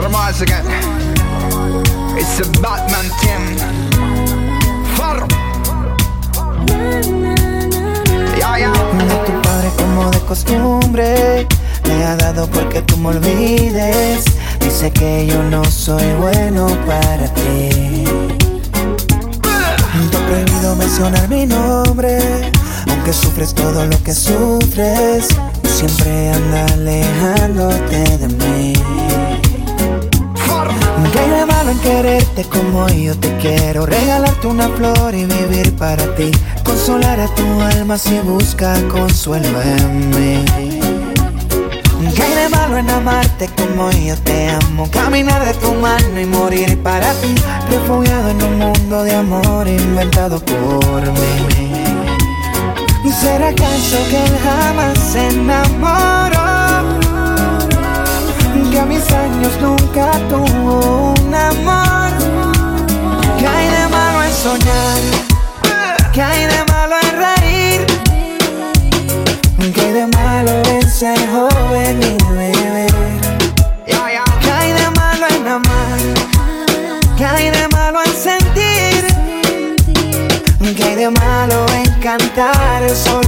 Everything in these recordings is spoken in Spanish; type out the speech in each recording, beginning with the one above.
Vermals again. It's a Batman team. Tu padre como de costumbre Me ha dado porque tú me olvides Dice que yo no soy bueno para ti Te prohibido mencionar mi nombre Aunque sufres todo lo que sufres Siempre anda alejándote de mí ¿Qué hay de malo en quererte como yo te quiero? Regalarte una flor y vivir para ti. Consolar a tu alma si busca consuelo en mí. ¿Qué hay de malo en amarte como yo te amo? Caminar de tu mano y morir para ti. Refugiado en un mundo de amor inventado por mí. ¿Será acaso que él jamás se enamoró? Que a mis años nunca tuvo un amor. ¿Qué hay de malo en soñar? ¿Qué hay de malo en reír? ¿Qué hay de malo en ser joven y beber? ¿Qué hay de malo en amar? ¿Qué hay de malo en sentir? ¿Qué hay de malo en cantar solo por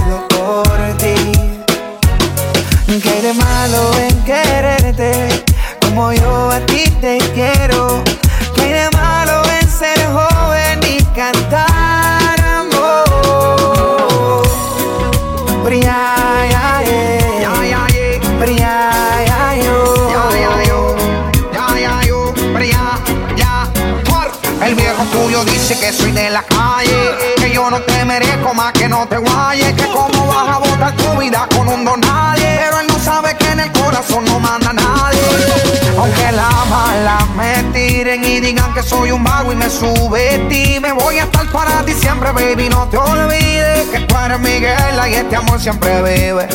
que soy de la calle, que yo no te merezco más que no te guayes, que cómo vas a botar tu vida con un don sabe que en el corazón no manda nadie. Aunque la mala me tiren y digan que soy un vago y me sube ti, me voy a estar para ti siempre, baby, no te olvides que tú eres mi guerra y este amor siempre vive.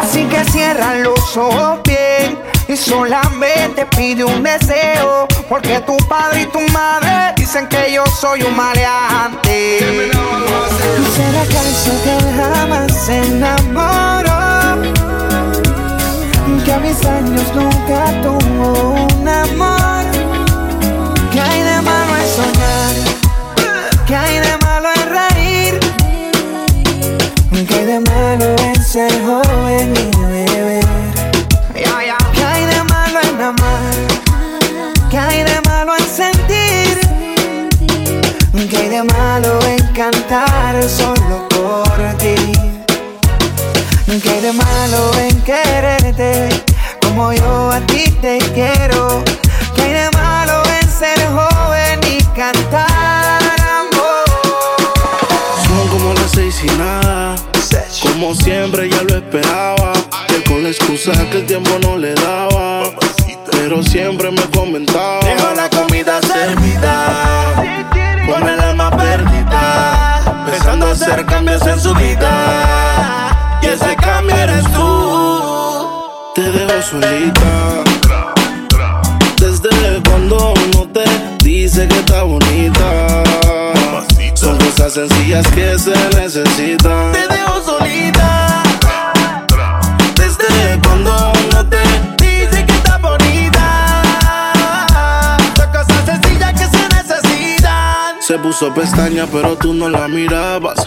Así que cierra los ojos bien y solamente pide un deseo, porque tu padre y tu madre dicen que yo soy un maleante. ¿Será que él jamás se enamoró? Que a mis años nunca tuvo un amor. ¿Qué hay de malo en soñar? ¿Qué hay de malo en reír? ¿Qué hay de malo en ser joven y beber? ¿Qué hay de malo en amar? ¿Qué hay de malo en sentir? ¿Qué hay de malo en cantar solo por ti? ¿Qué hay de malo en quererte como yo a ti te quiero? ¿Qué hay de malo en ser joven y cantar amor? Son como las seis y nada. Como siempre ya lo esperaba. Que con la excusa que el tiempo no le daba. Pero siempre me comentaba. Dejo la comida servida, con el alma perdida, empezando a hacer cambios en su vida. Y ese cambio eres tú. Te dejo solita. Desde cuando uno te dice que está bonita. Son cosas sencillas que se necesitan. Te dejo solita. Desde cuando uno te dice que está bonita. Son cosas sencillas que se necesitan. Se puso pestaña, pero tú no la mirabas.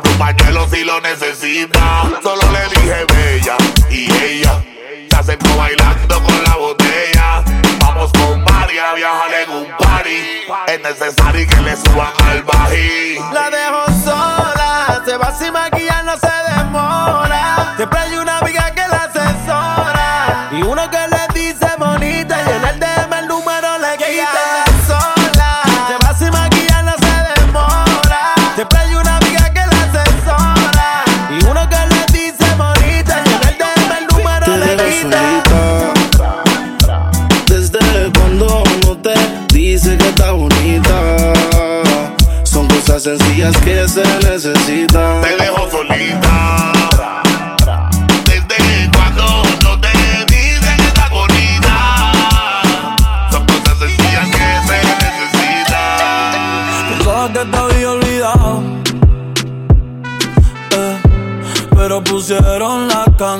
compro un pañuelo si lo necesita. Solo le dije bella y ella se acercó bailando con la botella. Vamos con María a en un party. Es necesario que le suban al bají. La dejo sola, se va sin maquillar, no se demora.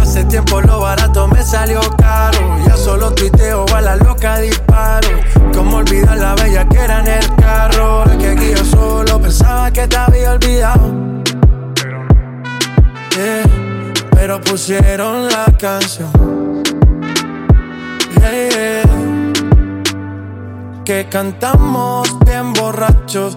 Hace tiempo lo barato me salió caro. Ya solo tuiteo a la loca disparo. Como olvidar la bella que era en el carro. La que aquí yo solo pensaba que te había olvidado. Yeah, pero pusieron la canción. Yeah, yeah. Que cantamos bien borrachos,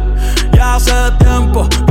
hace tiempo que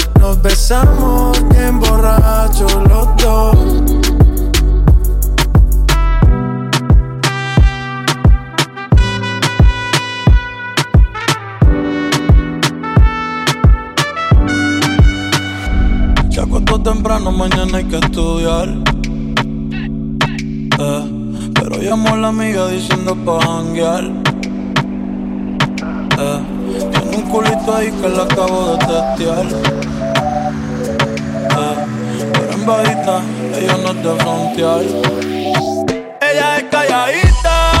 nos besamos bien borrachos los dos. Acostó temprano, mañana hay que estudiar. Eh, pero llamó a la amiga diciendo pa' janguear. Eh, tiene un culito ahí que la acabo de testear. Eh, pero en bajita, ella no es de frontear. Ella es calladita,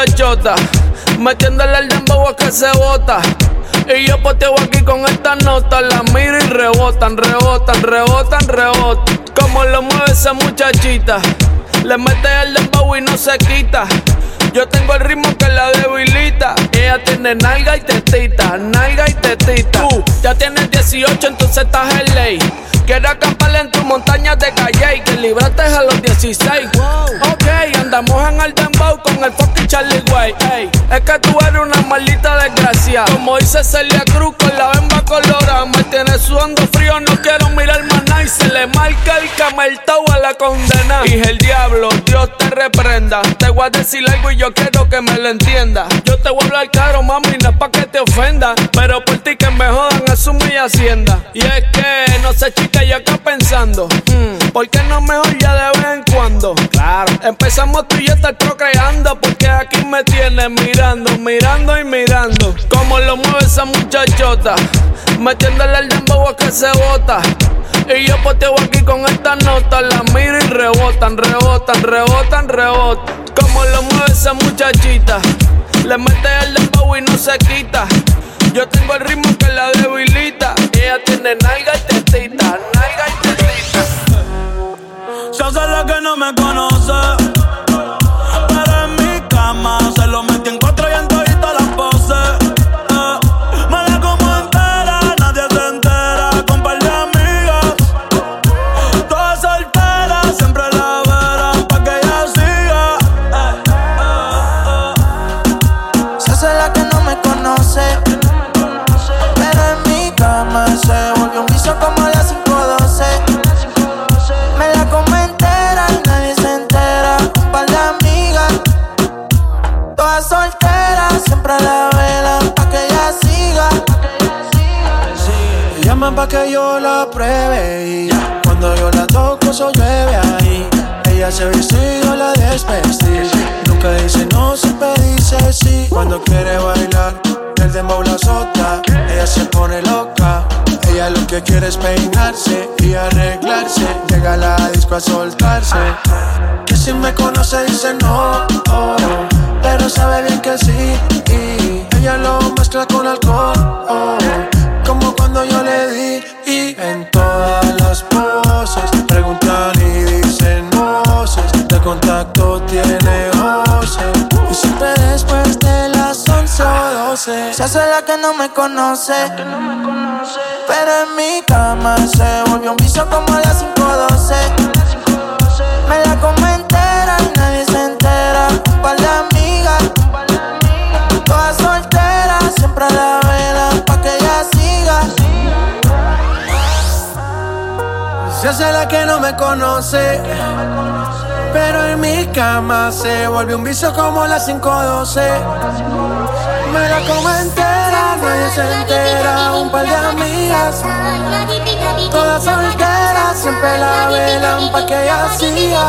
Muchachota, metiéndole el dembow a que se bota. Y yo poteo aquí con esta nota, la miro y rebotan, rebotan, rebotan, rebotan. Como lo mueve esa muchachita, le mete el dembow y no se quita. Yo tengo el ritmo que la debilita. Ella tiene nalga y tetita, nalga y tetita. Tú ya tienes 18, entonces estás en ley. Quiero acampar en tu montaña de calle y que libraste a los 16. Ok, andamos en el dembow con el fucking Charlie Way. Ey, es que tú eres una maldita desgracia. Como dice Celia Cruz con la bemba colorada. Me tienes sudando frío, no quiero mirar más nada. Y se le marca el cameltao a la condena. Y el diablo, Dios te reprenda. Te voy a decir algo y yo quiero que me lo entienda. Yo te voy a hablar caro, mami, no es pa' que te ofenda. Pero por ti que me jodan, eso mi hacienda. Y es que, no sé, chica, yo acá pensando. mm, ¿Por qué no mejor ya de vez en cuando? Claro. Empezamos tú y yo estar procreando. Porque aquí me tienes mirando, mirando y mirando. Como lo mueve esa muchachota. Metiéndole el dembow a que se bota. Y yo poteo aquí con esta nota. La miro y rebotan, rebotan, rebotan, rebotan. Como lo mueve esa muchachita. Le mete el dembow y no se quita. Yo tengo el ritmo que la debilita. Ella tiene nalga y tetita, nalga y tetita. Se hace la que no me conoce. Siempre la velan pa' que ella siga. Me llaman pa' que yo la pruebe y cuando yo la toco eso llueve ahí. Ella se viste y yo la desvestí. Nunca dice no, siempre dice sí. Cuando quiere bailar, el dembow la azota. Ella se pone loca. Ella lo que quiere es peinarse y arreglarse. Llega a la disco a soltarse. Que si me conoce dice no. oh. que sí. Y ella lo mezcla con alcohol. Oh, como cuando yo le di. Y en todas las poses preguntan y dicen voces. De contacto tiene voces. Las 11 o 12. Se hace la que no me conoce. Pero en mi cama se volvió un vicio como a las 512. Me la como entera y nadie se entera. Un par de amigas, todas solteras, siempre a la vela pa' que ella siga. Se hace la que no me conoce. Pero en mi cama se volvió un vicio como las 512. Me la como entera, nadie se entera. Un par de amigas, todas solteras, siempre la velan pa' que ella siga.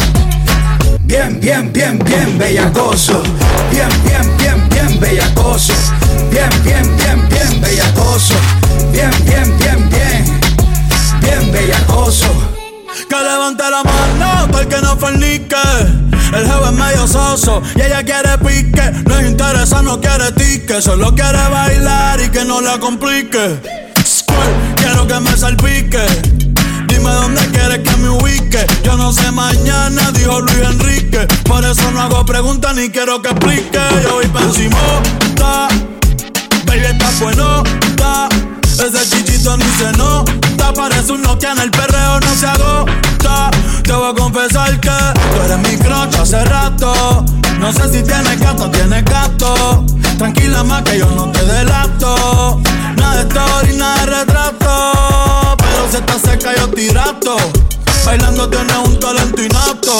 Bien, bien, bien, bien bellacoso. Bien, bien, bien, bien bellacoso. Bien, bien, bien, bien bellacoso. Bien, bien, bien, bien. Bien bellacoso. Que levante la mano el que no fornique. El jefe es medio soso y ella quiere pique. No es interesa, no quiere tique. Solo quiere bailar y que no la complique. Quiero que me salpique. Dime dónde quieres que me ubique. Yo no sé mañana, dijo Luis Enrique. Por eso no hago preguntas ni quiero que explique. Yo voy pa' encima, ta. Baby, está bueno, ta. Ese chichito ni se nota. Parece un Nokia en el perreo, no se agota. Te voy a confesar que tú eres mi crush hace rato. No sé si tienes gato, tienes gato. Tranquila más que yo no te delato. Bailando tienes un talento inapto.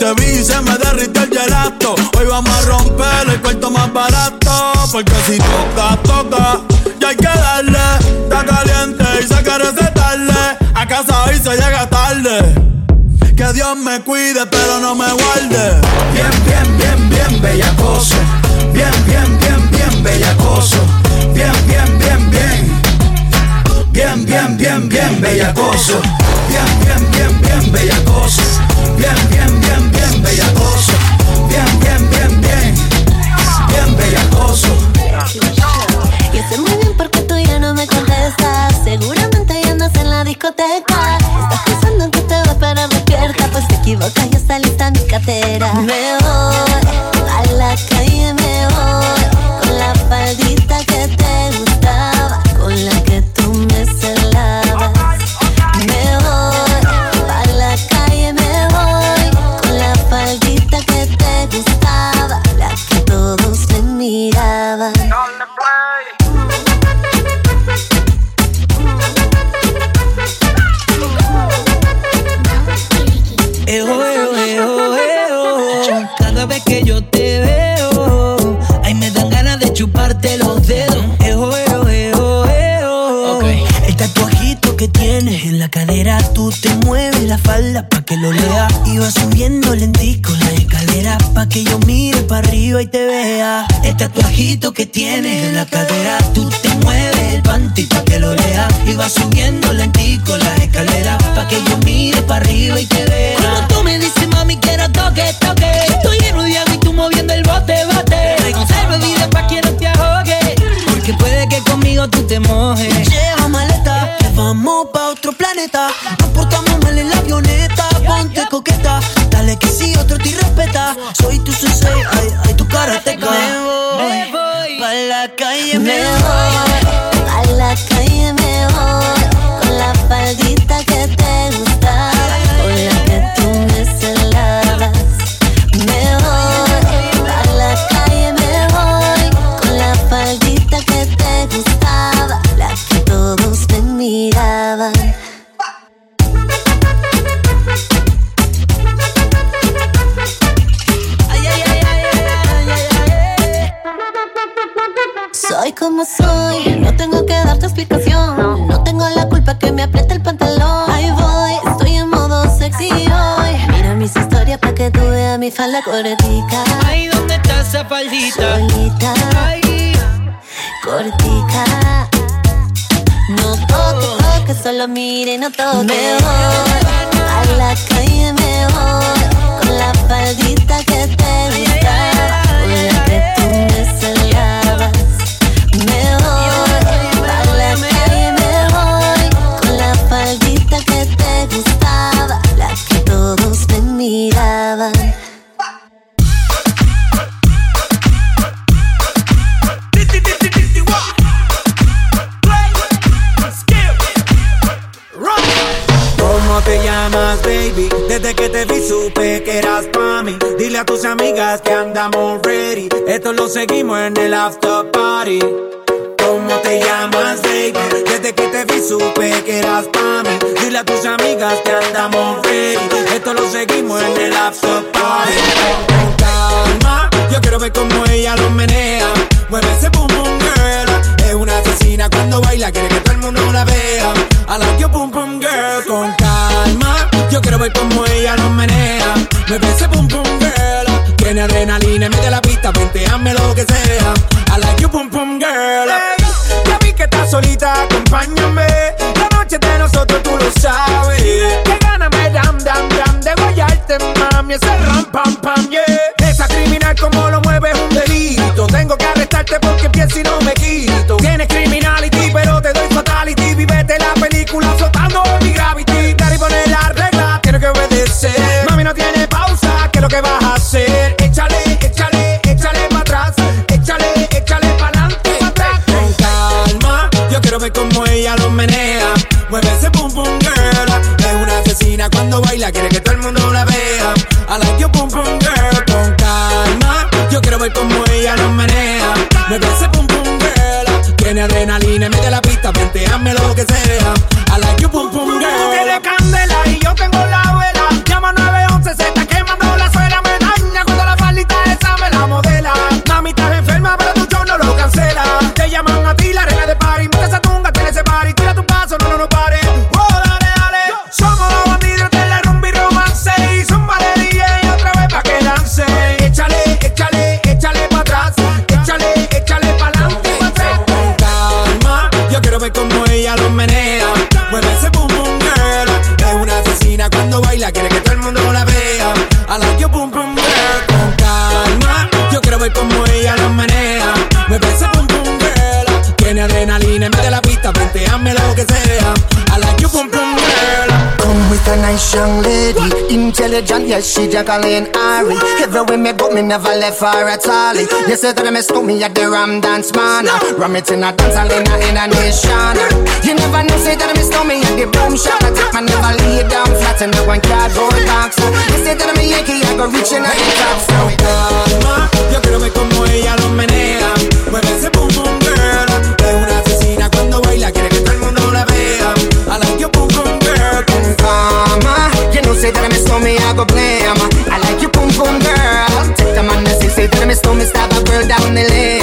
Te vi y se me derrite el gelato. Hoy vamos a romper el cuarto más barato. Porque si toca, toca. Ya hay que darle. Está caliente y se quiere recetarle. A casa hoy se llega tarde. Que Dios me cuide, pero no me guarde. Bien, bien, bien, bien bellacoso. Bien, bien, bien, bien bellacoso. Bien, bien, bellacoso. Bien, bien, bien, bien bellacoso. Bien, bien, bien, bien bellacoso. Bien, bien, bien, bien. Bien bellacoso. Yo sé muy bien por qué tú ya no me contestas. Seguramente ya andas en la discoteca. Estás pensando en que te voy para despierta. Pues te equivocas, ya está lista mi cartera. Me voy la cadera, tú te mueves el panty pa' que lo lea. Y va subiendo lentico la escalera pa' que yo mire para arriba y te vea. Esto lo seguimos en el after party. ¿Cómo te llamas, baby? Desde que te vi supe que eras pa' mí. Dile a tus amigas que andamos ready. Esto lo seguimos en el after party. Con calma, yo quiero ver cómo ella lo menea. Mueve ese boom boom girl. Es una asesina cuando baila, quiere que todo el mundo la vea. I like your boom boom girl. Con calma, yo quiero ver cómo ella lo menea. Mueve ese boom boom girl. Tiene adrenalina de la pista, venteame lo que sea. I like you boom boom girl. Hey, ya vi que estás solita, acompáñame. La noche de nosotros tú lo sabes. Que gana me dam dam dam de guayarte, mami. Ese ram pam pam, yeah. Esa criminal como lo mueve un delito. Tengo que arrestarte porque pienso y no me quito. Tienes criminality, pero te doy fatality. Vivete la película flotando en mi gravity. Dar y poner la regla, tiene que obedecer. Mami no tiene pausa, ¿qué es lo que vas a hacer? Baila, quiere que todo el mundo la vea. I like you pum pum girl. Con calma, yo quiero ver cómo ella lo menea. Mueve ese pum pum girl. Tiene adrenalina de la pista, venteame lo que sea. I like you pum pum young lady, intelligent, yes, she Jacqueline Ari. Everywhere me go, me never left her at all. You said that me stole me at the Ram Dance Man. Ram it in a dance hall in a, in a nation. You never know, say that me stole me at the boom shop. I take my never lay down flat in a one cardboard box. You said that me Yankee, I go reaching out the top. So yo quiero ver cómo ella lo menea. Mueve ese boom that me I go blame. I like you, boom, boom, girl. Take the man, say, say that me stole me, stab a girl down the lane.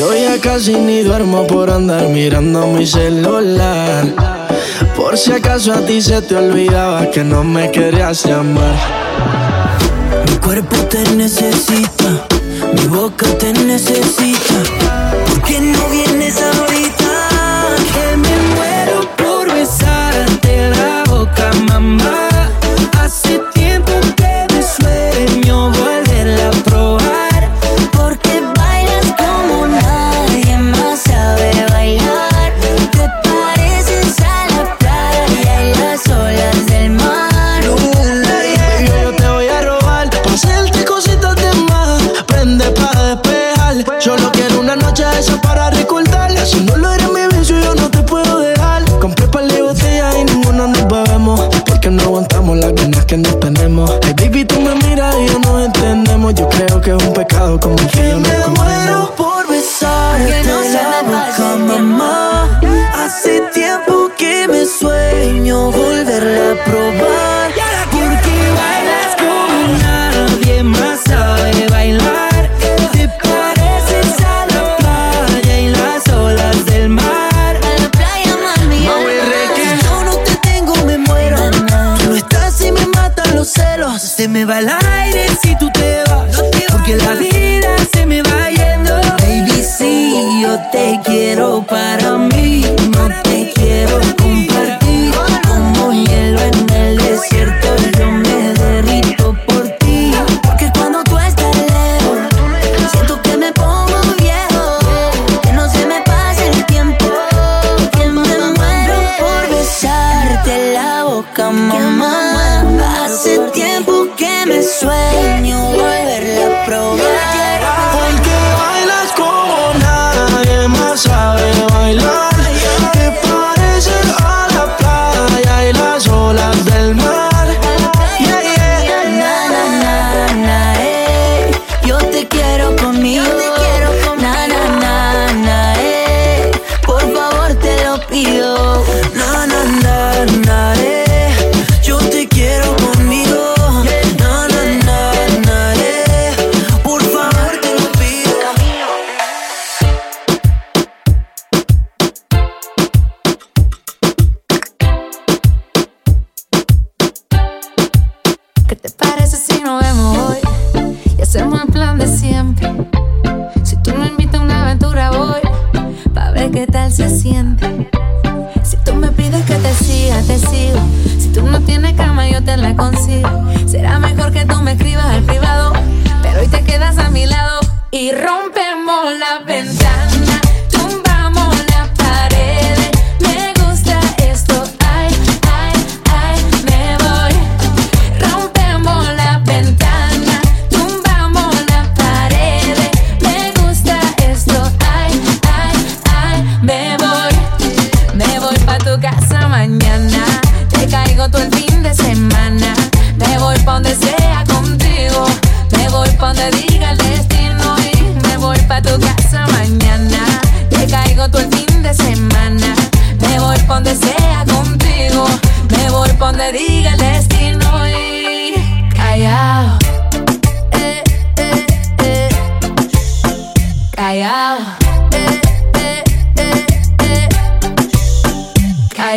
Yo ya casi ni duermo por andar mirando mi celular. Por si acaso a ti se te olvidaba que no me querías llamar. Mi cuerpo te necesita, mi boca te necesita. Hace tiempo que me sueño volverla a probar.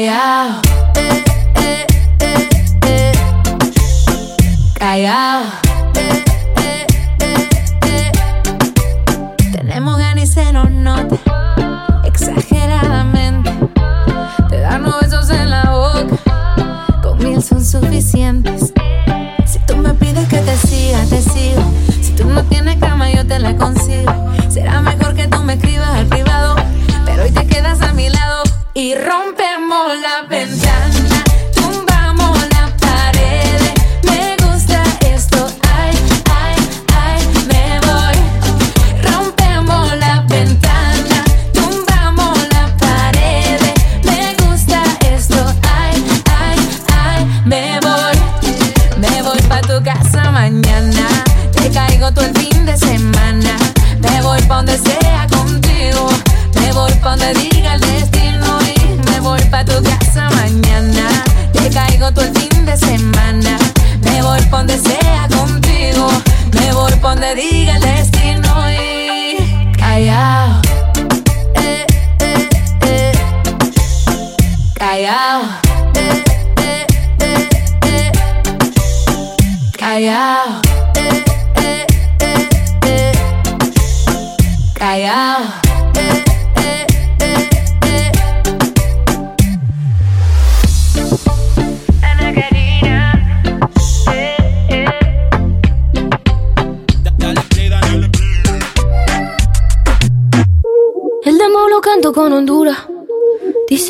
callao. Callao. abrimos la.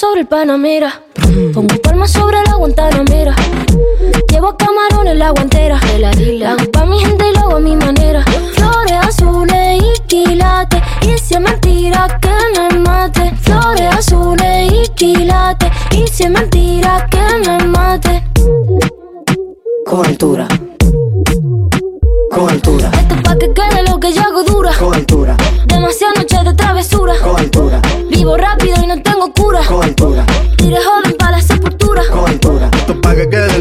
sobre el Panamera. Pongo palmas sobre la Guantanamera. Llevo camarones la guantera. La hago pa' mi gente y lo hago a mi manera. Flores azules y quilates. Y si es mentira que me mate. Flores azules y quilates. Y si es mentira que me mate. Con altura. Con altura.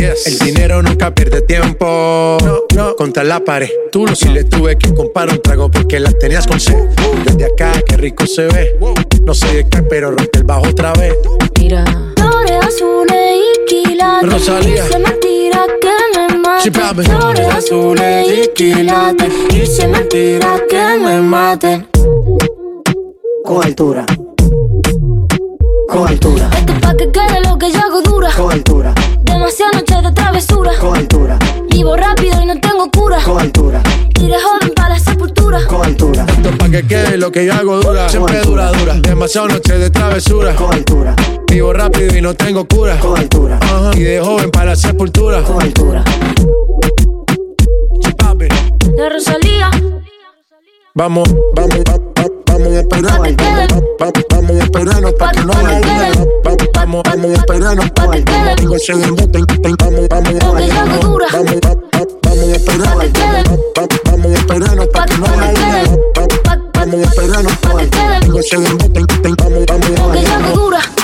Yes. El dinero nunca pierde tiempo. No, no. Contra la pared. Tú lo si le tuve que comprar un trago porque las tenías con sed. Desde acá, qué rico se ve. No sé de qué, pero rompe el bajo otra vez. Mira. Flores azules y quilates. Rosalía. Y se mentira que me Sí, papi. Flores azules y quilates. Y se mentira que me maten. Con altura. Con altura. Esto es pa' que quede lo que yo hago dura. Con altura. Demasiadas noches de travesura. Con altura. Vivo rápido y no tengo cura. Con altura. Tire joven para la sepultura. Con altura. Esto es pa' que quede lo que yo hago dura. Siempre dura, dura. Demasiadas noches de travesura. Con altura. Vivo rápido y no tengo cura. Con altura. Ajá. Y de joven para la sepultura. Con altura. La Rosalía. Vamos, vamos, va- va- vamos a esperar. Vamos a esperarnos pa' que no Pa' vamos, vamos a esperarnos pa' bailar. Digo ese dembow, ten, ten, vamos, vamos a bailar. Vamos, vamos, vamos a esperarnos, vamos a esperarnos pa' que no bailar. Vamos a esperarnos pa' bailar. Digo ese dembow, ten, ten, vamos, vamos a bailar.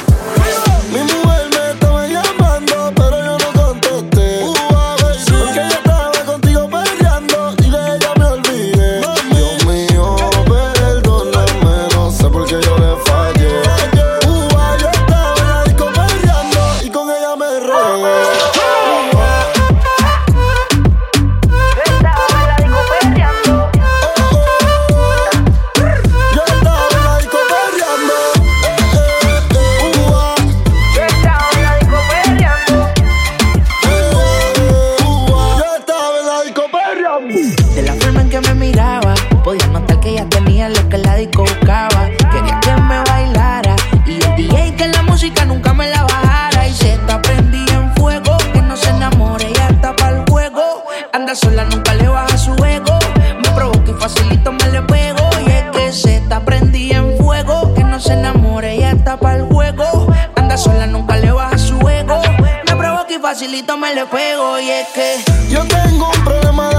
facilito me le pego y es que yo tengo un problema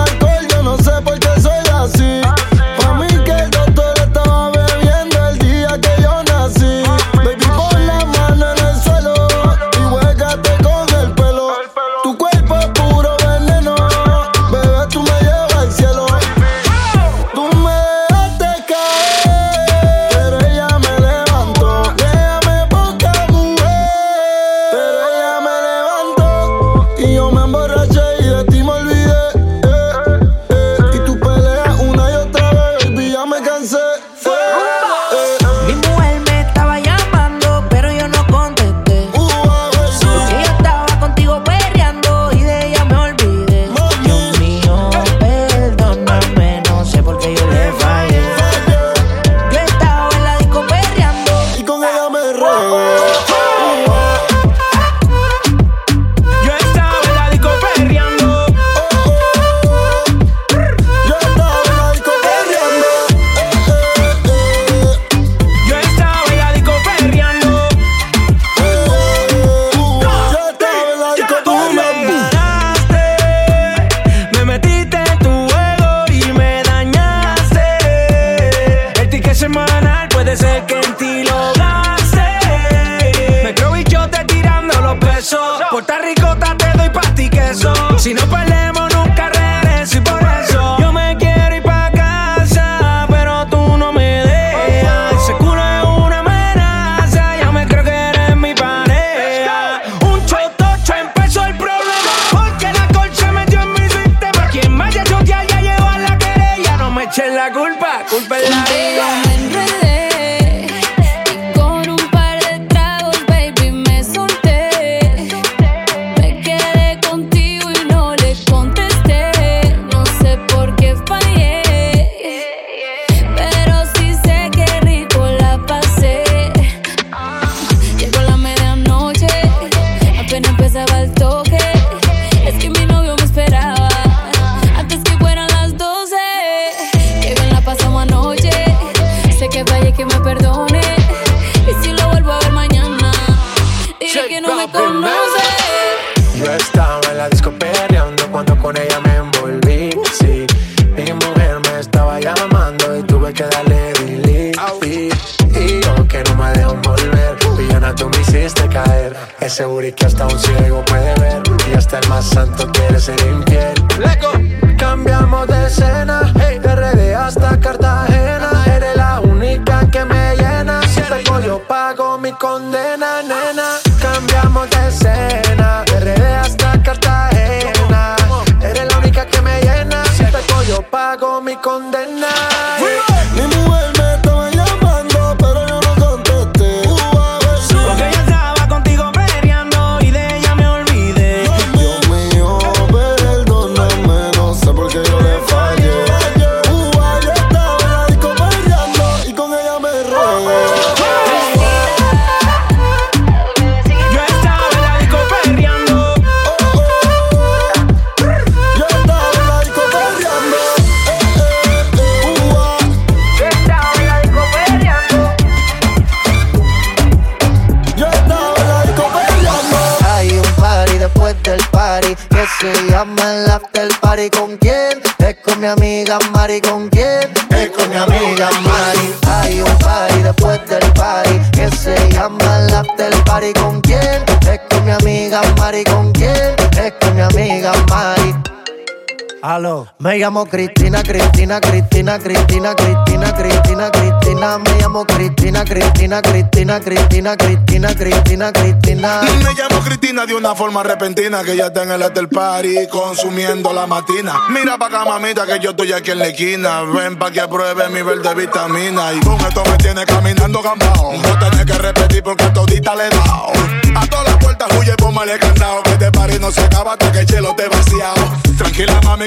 llama el party con quién? Es con mi amiga Mari con quién? Es con mi amiga Mari. Aló. Me llamo Cristina, Cristina, Cristina, Cristina, Cristina, Cristina, Cristina. Me llamo Cristina, Cristina, Cristina, Cristina, Cristina, Cristina, Cristina. Me llamo Cristina de una forma repentina que ya está en el hotel party consumiendo la matina. Mira pa' acá, mamita, que yo estoy aquí en la esquina. Ven pa' que pruebe mi verde vitamina. Y con esto me tiene caminando gambao. No tenés que repetir porque a todita le he dado. A todas las puertas huye, póngale candado. Que este party no se acaba hasta que el chelo te vaciado. Tranquila, mami,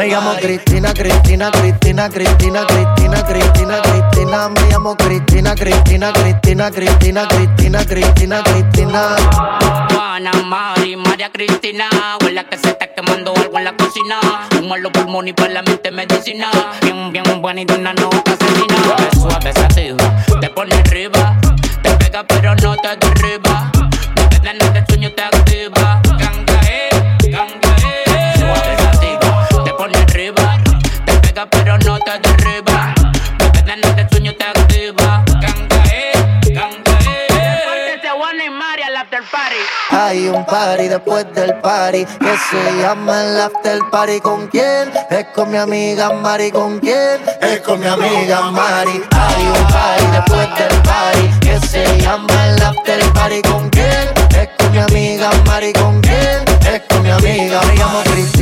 Me llamo Cristina, Cristina, Cristina, Cristina, Cristina, Cristina, Cristina. Me llamo Cristina, Cristina, Cristina, Cristina, Cristina, Cristina, Cristina. Juana, Mari, María Cristina. Huele que se está quemando algo en la cocina. Un los pulmones y para la mente medicina. Bien, bien buena y de una nota asesina. Suave, sativa, te pone arriba. Te pega pero no te derriba. No te dan nada, el sueño te activa. Ganga, eh, ganga, eh. Suave, Pero no te derriba. El sueño te activa. Ganga, eh, ganga, eh. Juana y Mari al after party. Hay un party después del party que se llama el after party con quién? Es con mi amiga Mari con quién? Es con mi amiga Mari. Hay un party después del party que se llama el after party con quién? Es con mi amiga Mari con quién? Es con mi amiga. Me llamo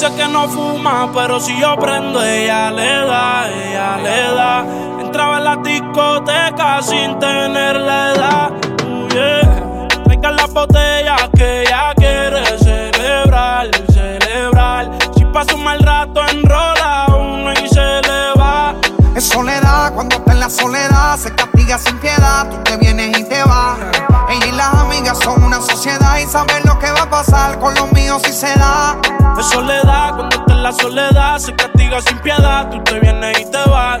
Dice que no fuma, pero si yo prendo, ella le da, ella le da. Entraba en la discoteca sin tener la edad. Uh, yeah. Traigan las botellas que ella quiere celebrar, celebrar. Si pasa un mal rato, enrola uno y se le va. Es soledad, cuando está en la soledad, se castiga sin piedad. Tú te vienes y te vas. Y las amigas son una sociedad y saben lo que va a pasar con los míos si se da. Es soledad, cuando está en la soledad, se castiga sin piedad. Tú te vienes y te vas.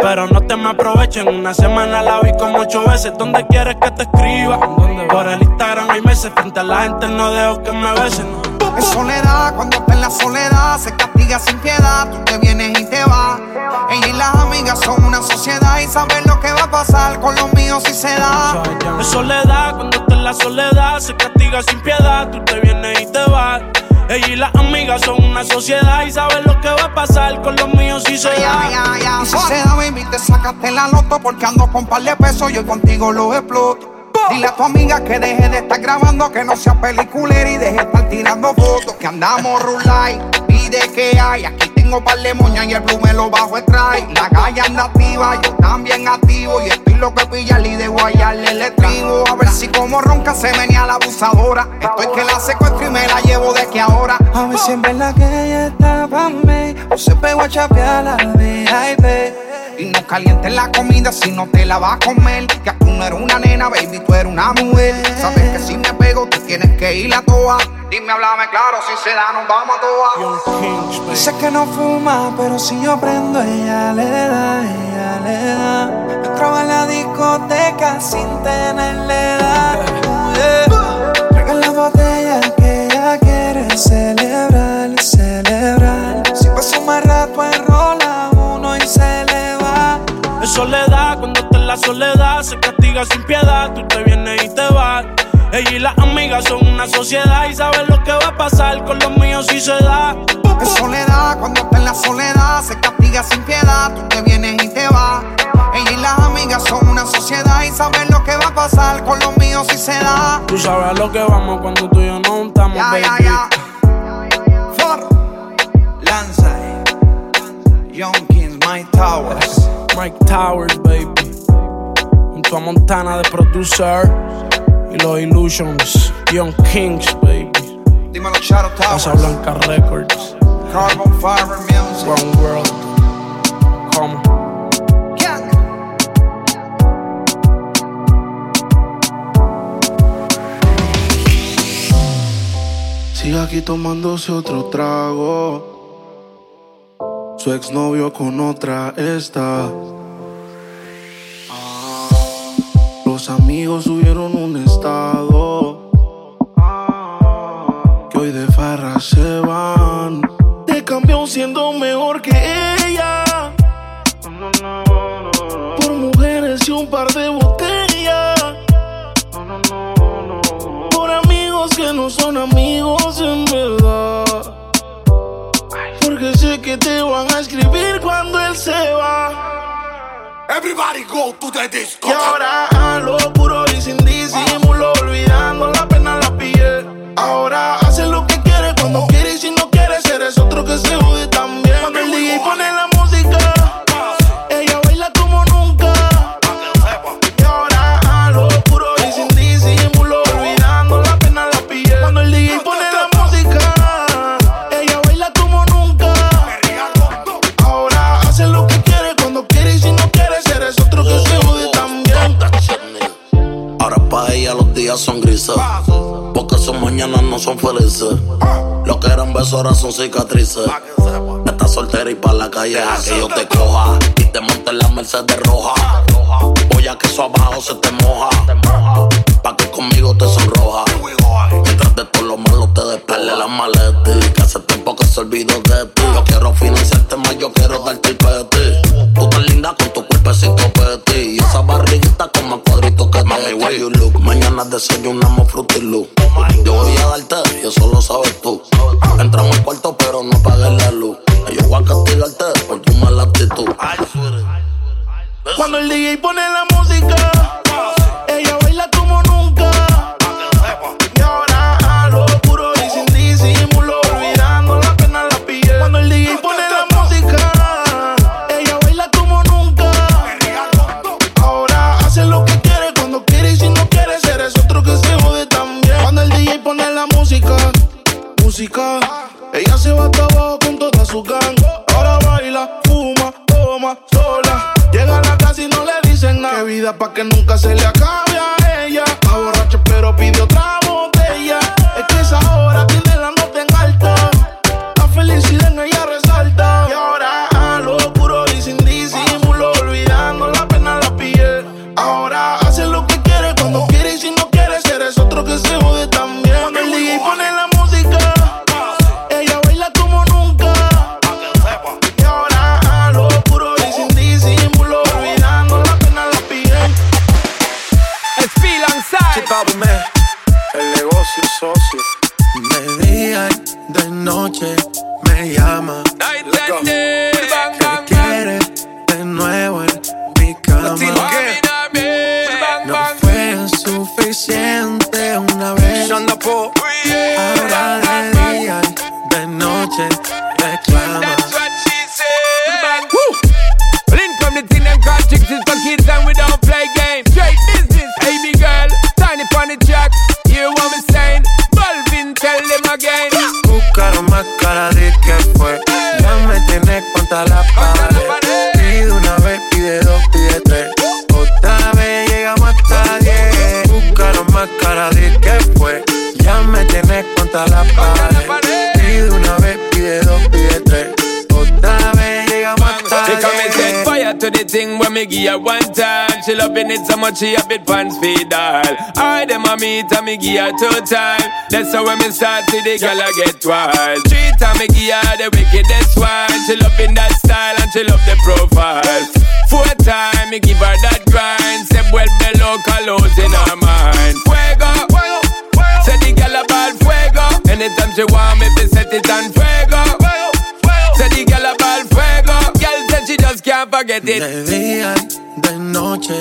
Pero no te me aproveches. En una semana la vi como ocho veces. ¿Dónde quieres que te escriba? Por el Instagram hay meses. Frente a la gente no dejo que me besen. Es soledad, cuando está en la soledad, se castiga sin piedad. Tú te vienes y te vas. Ella y las amigas son una sociedad y saben lo que va a pasar con los míos si se da. Es soledad, cuando está en la soledad, se castiga sin piedad. Tú te vienes y te vas. Ella y las amigas son una sociedad y saben lo que va a pasar con los míos si se da. Y si se da, baby, te sacaste la loto porque ando con par de pesos, yo contigo lo exploto. Dile a tu amiga que deje de estar grabando, que no sea peliculera y deje de estar tirando fotos. Que andamos rulay, pide que hay. Aquí tengo par de moña y el blue me lo bajo extrae. La calle anda activa, yo también activo. Y estoy lo que pilla y de guayarle el estribo. A ver si como ronca se venía la abusadora. Estoy que la secuestro y me la llevo de que ahora. A ver si en verdad que ella está pa' mí O se pegó a chapear la VIP Y no calientes la comida si no te la vas a comer. Que tú no eres una nena, baby, tú eres una mujer. Sabes que si me pego, tú tienes que ir a toa. Dime, háblame claro, si se da, nos vamos a toa. Dice que no fuma, pero si yo prendo, ella le da, ella le da. Entraba en la discoteca sin tenerle edad. Yeah. La botella que ella quiere celebrar, celebrar. Si pasa más rato enrola uno y se le va. Es soledad, cuando está en la soledad se castiga sin piedad. Tú te vienes y te. Ella y las amigas son una sociedad y saben lo que va a pasar con los míos si se da. Es soledad, cuando está en la soledad, se castiga sin piedad. Tú te vienes y te vas. Ella y las amigas son una sociedad y saben lo que va a pasar con los míos si se da. Tú sabes a lo que vamos cuando tú y yo no estamos, Ya, baby. ya, ya. For Lanza, Young Kings, Mike Towers. Mike Towers, baby. Junto a Montana de producer y los Illusions. Young Kings, baby. Dímelo, Shadow Towers. Casa Blanca Records. Carbon Fiber Music. One World. Come. Sigue aquí tomándose otro trago. Su exnovio con otra está. Los amigos subieron un estado. Que hoy de farra se van. Te cambió siendo mejor que ella. Por mujeres y un par de botellas. Por amigos que no son amigos en verdad. Porque sé que te van a escribir cuando él se va. Everybody go to the disco. Y ahora a lo puro y sin disimulo, olvidando la pena la pillé. Ahora hace lo que quiere cuando quiere y si no quiere, eres otro que se jode también. Cuando el pone la son grises. Porque sus mañanas no son felices. Lo que eran besos ahora son cicatrices. Estás soltera y pa' la calle que yo te coja. Y te monte en la Mercedes roja. Voy a que eso abajo se te moja. Pa' que conmigo te sonroja. Mientras de todo lo malo te despele la maleta. Que hace tiempo que se olvidó de ti. Yo quiero financiarte más, yo quiero darte el peti. Tú tan linda con tu cuerpecito petit. Y esa barriguita con más cuadritos que Mami, where you look. Mañana desayunamos fruity loop. Yo voy a darte, y eso lo sabes tú. Entramos al cuarto, pero no apagues la luz. Yo voy a castigarte por tu mala actitud. Cuando el DJ pone la música, se le inside. El give her one time. She loving it so much she a bit pants feed all. I them a meet and me give her two time. That's how when me start see the girl I get wild. Three time me give her the wickedest one. She loving that style and she love the profile. Four time me give her that grind. Say well below colors in her mind. Fuego, say the girl a ball fuego. Anytime she want me, be set it on fuego. Say it. De día y de noche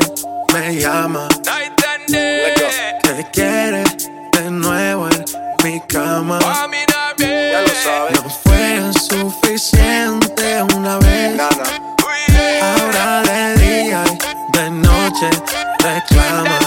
me llama. Night and day. Que quiere de nuevo en mi cama. Ya lo sabes. No fue suficiente una vez. Ahora de día y de noche reclama.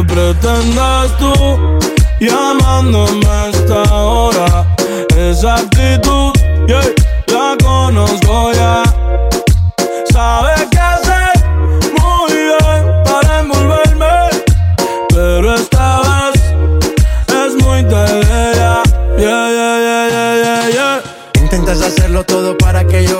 ¿Qué pretendes tú llamándome a esta hora? Esa actitud, yeah, la conozco ya. Sabes qué hacer muy bien para envolverme. Pero esta vez es muy tarde. Yeah, yeah, yeah, yeah, yeah, yeah. Intentas hacerlo todo para que yo.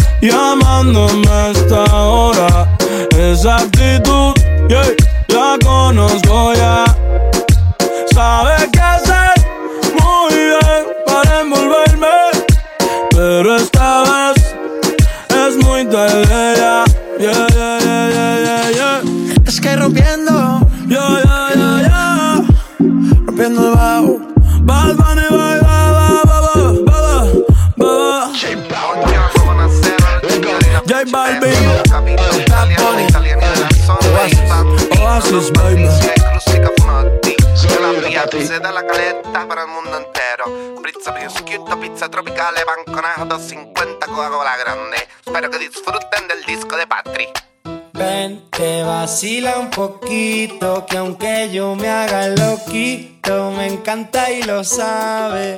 llamándome a esta hora? Esa actitud, yeah, la conozco ya. Sabes qué hacer muy bien para envolverme. Pero esta vez es muy tarde baby. Oasis, baby. Se da la caleta para el mundo entero. Pizza pizza tropicale, banconato 250 Coca-Cola grande. Espero que disfruten del disco de Patri. Ven, te vacila un poquito, que aunque yo me haga loquito, me encanta y lo sabe.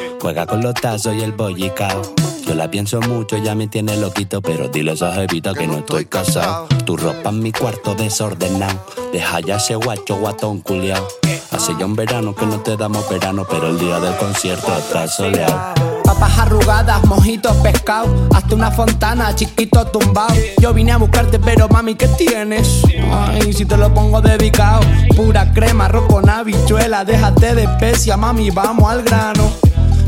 Juega con los tazos y el bollicao. Yo la pienso mucho, ya me tiene loquito, pero dile a esa jevita que no estoy casado. Tu ropa en mi cuarto desordenado. Deja ya ese guacho guatón culiao. Hace ya un verano que no te damos verano, pero el día del concierto está soleado. Papas arrugadas, mojitos pescado, hasta una fontana, chiquito tumbado. Yo vine a buscarte, pero mami, ¿qué tienes? Ay, si te lo pongo dedicado. Pura crema, arroz con habichuela, déjate de especia, mami, vamos al grano.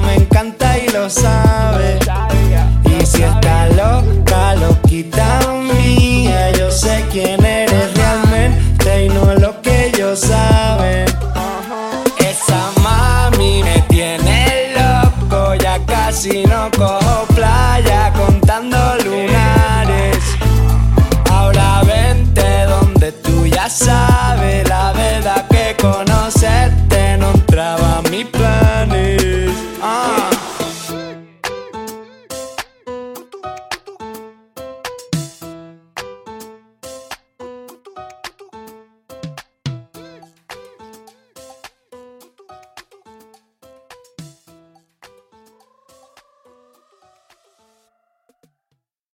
me encanta y lo sabe. Y si está loca, loquita